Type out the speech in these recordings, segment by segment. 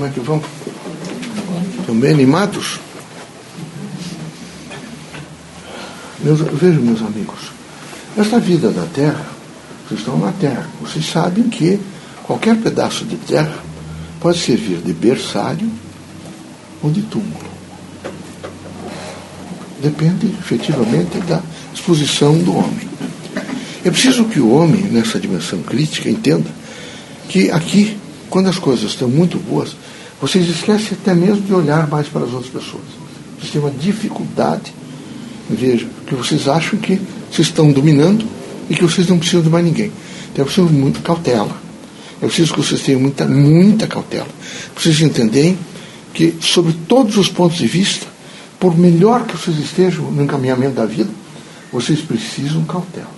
Como é que vão? Estão bem animados? Meus, vejam, meus amigos, esta vida da Terra, vocês estão na Terra, vocês sabem que qualquer pedaço de terra pode servir de berçário ou de túmulo. Depende efetivamente da disposição do homem. É preciso que o homem, nessa dimensão crítica, entenda que aqui, quando as coisas estão muito boas, vocês esquecem até mesmo de olhar mais para as outras pessoas. Vocês têm uma dificuldade, veja, que vocês acham que vocês estão dominando e que vocês não precisam de mais ninguém. Então é preciso muita cautela. É preciso que vocês tenham muita, muita cautela. Vocês entenderem que, sobre todos os pontos de vista, por melhor que vocês estejam no encaminhamento da vida, vocês precisam cautela.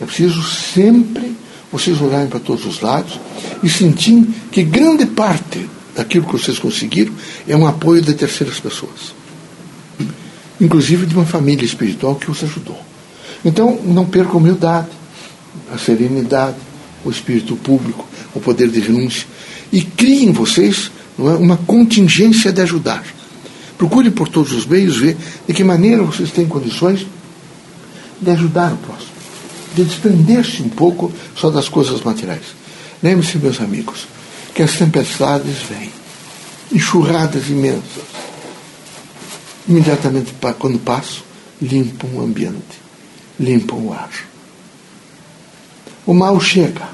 É preciso sempre vocês olharem para todos os lados e sentirem que grande parte daquilo que vocês conseguiram é um apoio de terceiras pessoas. Inclusive de uma família espiritual que os ajudou. Então, não percam a humildade, a serenidade, o espírito público, o poder de renúncia. E criem vocês é, uma contingência de ajudar. Procurem por todos os meios ver de que maneira vocês têm condições de ajudar o próximo, de desprender-se um pouco só das coisas materiais. Lembre-se, meus amigos, que as tempestades vêm, enxurradas imensas. Imediatamente quando passam, limpam o ambiente, limpam o ar. O mal chega,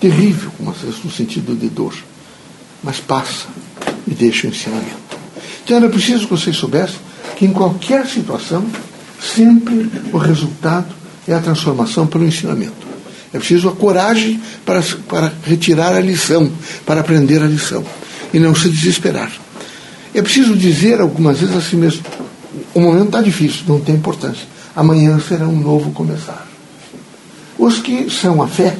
terrível, no sentido de dor, mas passa e deixa o ensinamento. Então era preciso que vocês soubessem que em qualquer situação, sempre o resultado é a transformação pelo ensinamento. É preciso a coragem para, para retirar a lição, para aprender a lição. E não se desesperar. É preciso dizer algumas vezes assim mesmo: o momento está difícil, não tem importância. Amanhã será um novo começar. Os que são a fé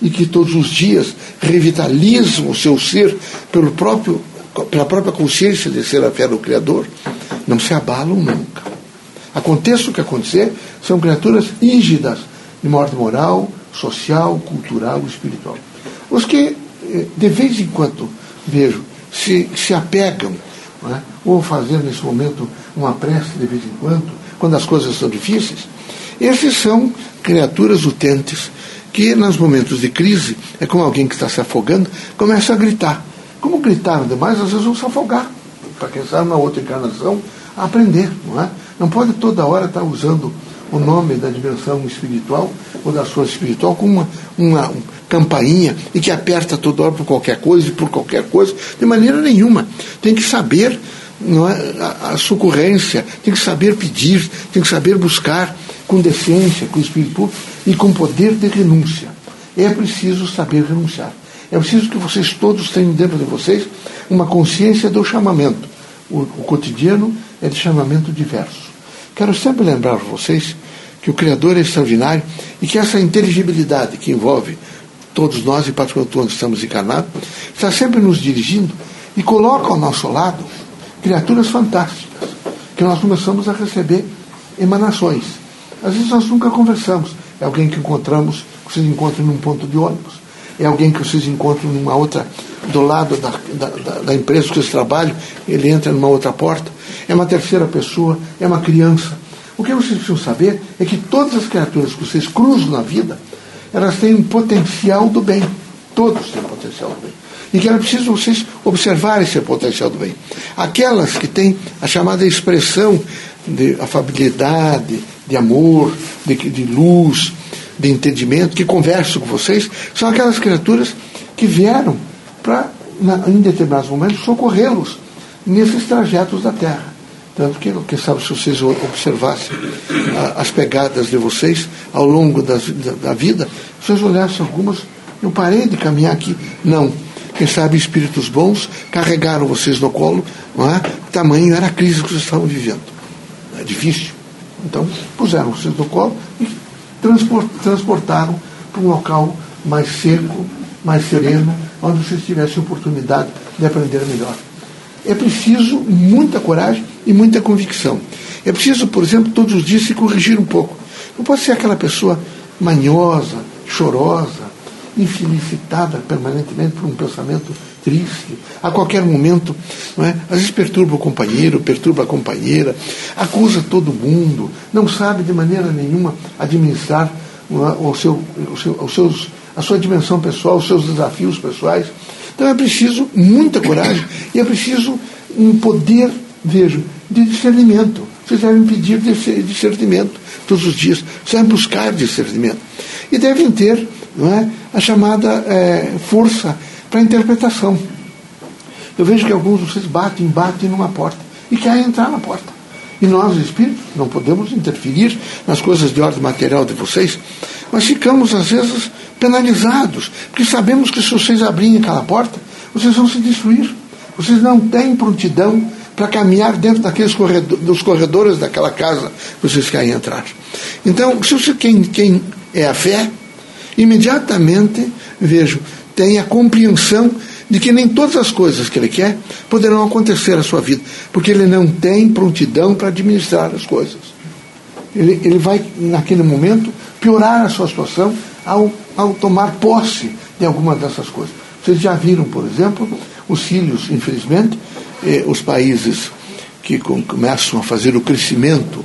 e que todos os dias revitalizam o seu ser pelo próprio pela própria consciência de ser a fé do Criador, não se abalam nunca. Aconteça o que acontecer, são criaturas rígidas de morte moral, social, cultural espiritual. Os que, eh, de vez em quando, vejo, se, se apegam, é? ou fazendo nesse momento uma prece de vez em quando, quando as coisas são difíceis, esses são criaturas utentes que, nos momentos de crise, é como alguém que está se afogando, começa a gritar. Como gritaram demais, às vezes vão se afogar. Para quem sabe na outra encarnação, aprender, não é? Não pode toda hora estar usando o nome da dimensão espiritual ou da sua espiritual como uma, uma campainha e que aperta toda hora por qualquer coisa e por qualquer coisa, de maneira nenhuma. Tem que saber não é, a, a tem que saber pedir, tem que saber buscar com decência, com espírito e com poder de renúncia. É preciso saber renunciar. É preciso que vocês todos tenham dentro de vocês uma consciência do chamamento. O, o cotidiano é de chamamento diverso. Quero sempre lembrar vocês que o Criador é extraordinário e que essa inteligibilidade que envolve todos nós, e particularmente quando estamos encarnados, está sempre nos dirigindo e coloca ao nosso lado criaturas fantásticas, que nós começamos a receber emanações. Às vezes nós nunca conversamos. É alguém que encontramos, que vocês encontram num ponto de ônibus é alguém que vocês encontram numa outra, do lado da, da, da empresa que vocês trabalham, ele entra numa outra porta, é uma terceira pessoa, é uma criança. O que vocês precisam saber é que todas as criaturas que vocês cruzam na vida, elas têm um potencial do bem. Todos têm potencial do bem. E que era preciso vocês observar esse potencial do bem. Aquelas que têm a chamada expressão de afabilidade, de amor, de, de luz, de entendimento, que conversam com vocês, são aquelas criaturas que vieram para, em determinados momentos, socorrê-los nesses trajetos da Terra. Tanto que, quem sabe, se vocês observassem as pegadas de vocês ao longo da, da, vida, vocês olhassem algumas, eu parei de caminhar aqui. Não. Quem sabe espíritos bons carregaram vocês no colo, não é? tamanho era a crise que vocês estavam vivendo. É difícil. Então, puseram vocês no colo e transportaram para um local mais seco, mais sereno, onde vocês tivessem oportunidade de aprender melhor. É preciso muita coragem e muita convicção. É preciso, por exemplo, todos os dias se corrigir um pouco. Não pode ser aquela pessoa manhosa, chorosa, infelicitada permanentemente por um pensamento triste. A qualquer momento, não é? às vezes perturba o companheiro, perturba a companheira, acusa todo mundo, não sabe de maneira nenhuma administrar é? o seu, o seu, os seus, a sua dimensão pessoal, os seus desafios pessoais. Então é preciso muita coragem e é preciso um poder, vejo, de discernimento. Vocês devem pedir discernimento todos os dias, vocês devem buscar discernimento. E devem ter não é, a chamada é, força para interpretação. Eu vejo que alguns de vocês batem, batem numa porta e querem entrar na porta. E nós, espíritos, não podemos interferir nas coisas de ordem material de vocês, mas ficamos, às vezes, penalizados, porque sabemos que se vocês abrirem aquela porta, vocês vão se destruir. Vocês não têm prontidão para caminhar dentro daqueles corredores, dos corredores daquela casa que vocês querem entrar. Então, se você, quem, quem é a fé, imediatamente, vejo, tem a compreensão de que nem todas as coisas que ele quer poderão acontecer na sua vida, porque ele não tem prontidão para administrar as coisas. Ele, ele vai, naquele momento, piorar a sua situação ao, ao tomar posse de alguma dessas coisas. Vocês já viram, por exemplo, os filhos, infelizmente, eh, os países que com, começam a fazer o crescimento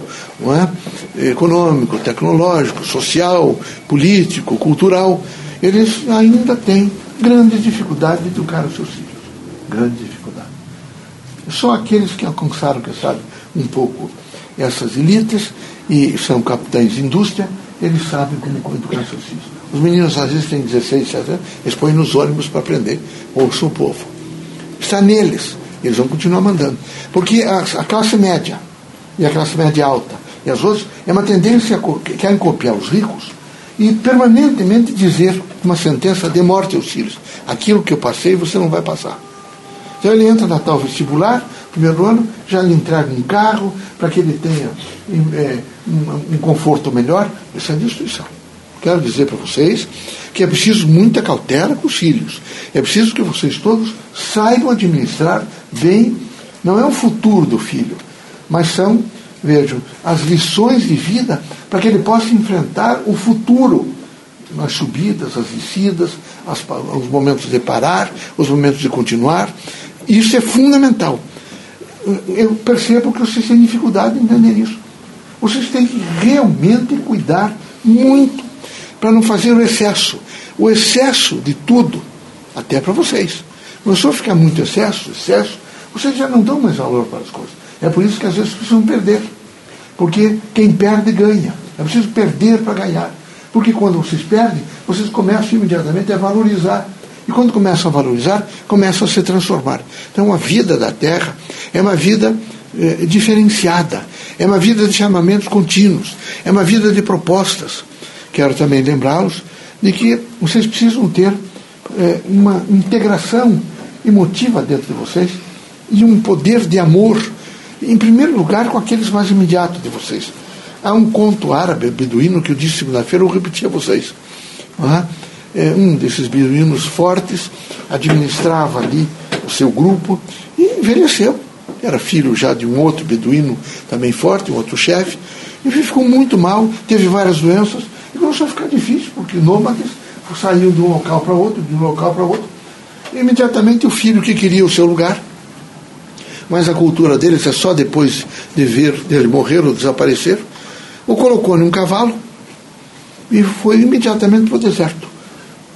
é? econômico, tecnológico, social, político, cultural, eles ainda têm grande dificuldade de educar os seus filhos. Grande dificuldade. Só aqueles que alcançaram, que sabe, um pouco essas elites e são capitães de indústria, eles sabem como educar seus filhos. Os meninos às vezes têm 16, 17 anos, eles põem nos ônibus para aprender. Ouçam o povo. Está neles. Eles vão continuar mandando. Porque a, a classe média e a classe média alta e as outras é uma tendência que querem copiar os ricos e permanentemente dizer uma sentença de morte aos filhos. Aquilo que eu passei, você não vai passar. Então ele entra na tal vestibular, primeiro ano, já lhe entrega um carro para que ele tenha é, um, um, conforto melhor. Isso é destruição. Quero dizer para vocês que é preciso muita cautela com os filhos. É preciso que vocês todos saibam administrar bem, não é o futuro do filho, mas são vejam, as lições de vida para que ele possa enfrentar o futuro. As subidas, as descidas, as, os momentos de parar, os momentos de continuar. Isso é fundamental. Eu percebo que vocês têm dificuldade em entender isso. Vocês têm que realmente cuidar muito para não fazer o excesso. O excesso de tudo, até para vocês. Começou a ficar muito excesso, excesso, vocês já não dão mais valor para as coisas. É por isso que às vezes precisam perder. Porque quem perde ganha. É preciso perder para ganhar. Porque quando vocês perdem, vocês começam imediatamente a valorizar. E quando começam a valorizar, começam a se transformar. Então a vida da Terra é uma vida eh, diferenciada, é uma vida de chamamentos contínuos, é uma vida de propostas. Quero também lembrá-los de que vocês precisam ter eh, uma integração emotiva dentro de vocês e um poder de amor em primeiro lugar, com aqueles mais imediatos de vocês. Há um conto árabe, beduíno, que eu disse segunda-feira, eu repeti a vocês. É, um desses beduínos fortes administrava ali o seu grupo e envelheceu. Era filho já de um outro beduíno também forte, um outro chefe. E ficou muito mal, teve várias doenças e começou a ficar difícil, porque nômades saíam de um local para outro, de um local para outro. E, imediatamente o filho que queria o seu lugar mas a cultura deles é só depois de ver dele morrer ou desaparecer, o colocou em um cavalo e foi imediatamente para o deserto.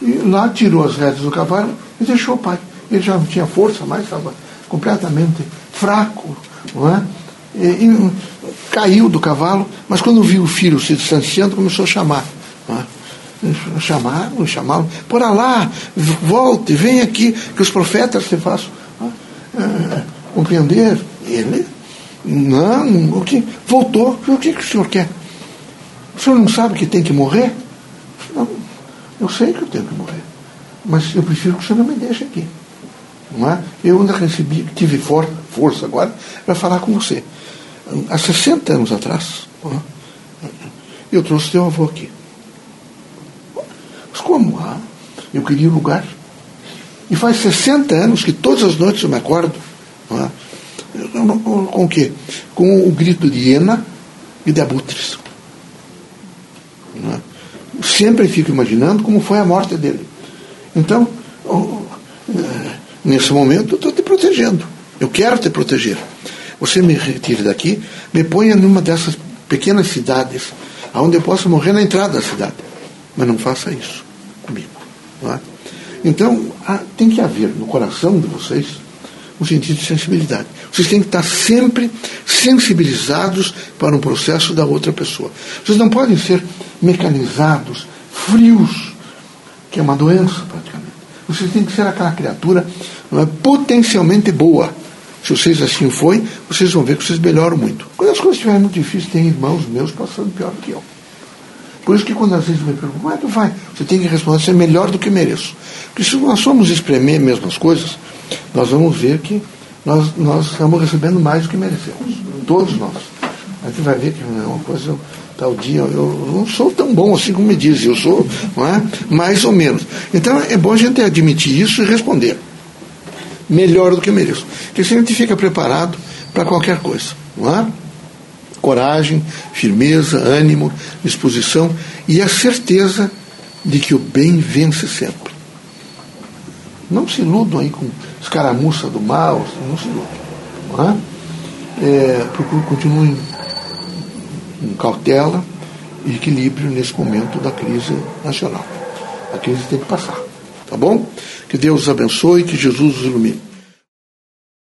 E lá tirou as rédeas do cavalo e deixou o pai. Ele já não tinha força mais, estava completamente fraco, não é? E, e, caiu do cavalo, mas quando viu o filho se distanciando, começou a chamar. Não é? Chamaram, chamaram, por lá, volte, vem aqui, que os profetas te façam. É? Compreender. Ele, não, o que? Voltou. O que, que o senhor quer? O senhor não sabe que tem que morrer? Não, eu sei que eu tenho que morrer. Mas eu prefiro que o senhor não me deixe aqui. Não é? Eu ainda recebi, tive for, força agora para falar com você. Há 60 anos atrás, é? eu trouxe teu avô aqui. Mas como? Ah, eu queria um lugar. E faz 60 anos que todas as noites eu me acordo? Com o quê? Com o grito de hiena e de abutres. É? Sempre fico imaginando como foi a morte dele. Então, é, nesse momento, eu estou te protegendo. Eu quero te proteger. Você me retire daqui, me ponha numa dessas pequenas cidades, onde eu possa morrer na entrada da cidade. Mas não faça isso comigo. É? Então, tem que haver no coração de vocês um sentido de sensibilidade. Vocês têm que estar sempre sensibilizados para um processo da outra pessoa. Vocês não podem ser mecanizados, frios, que é uma doença praticamente. Vocês têm que ser aquela criatura não é, potencialmente boa. Se vocês assim forem, vocês vão ver que vocês melhoram muito. Quando as coisas estiverem muito difíceis, tem irmãos meus passando pior do que eu. Por isso que quando às vezes me perguntam, como é que vai? Você tem que responder, ser melhor do que mereço. Porque se nós somos espremer mesmo as coisas, nós vamos ver que nós, nós estamos recebendo mais do que merecemos. Todos nós. A gente vai ver que é uma coisa, tal dia, eu não sou tão bom assim como me dizem, eu sou não é? mais ou menos. Então é bom a gente admitir isso e responder. Melhor do que mereço. Porque assim a gente fica preparado para qualquer coisa. Não é? Coragem, firmeza, ânimo, disposição e a certeza de que o bem vence sempre. Não se iludam aí com escaramuça do mal, não se iludam. É? É, continuem com cautela e equilíbrio nesse momento da crise nacional. A crise tem que passar. Tá bom? Que Deus os abençoe, que Jesus os ilumine.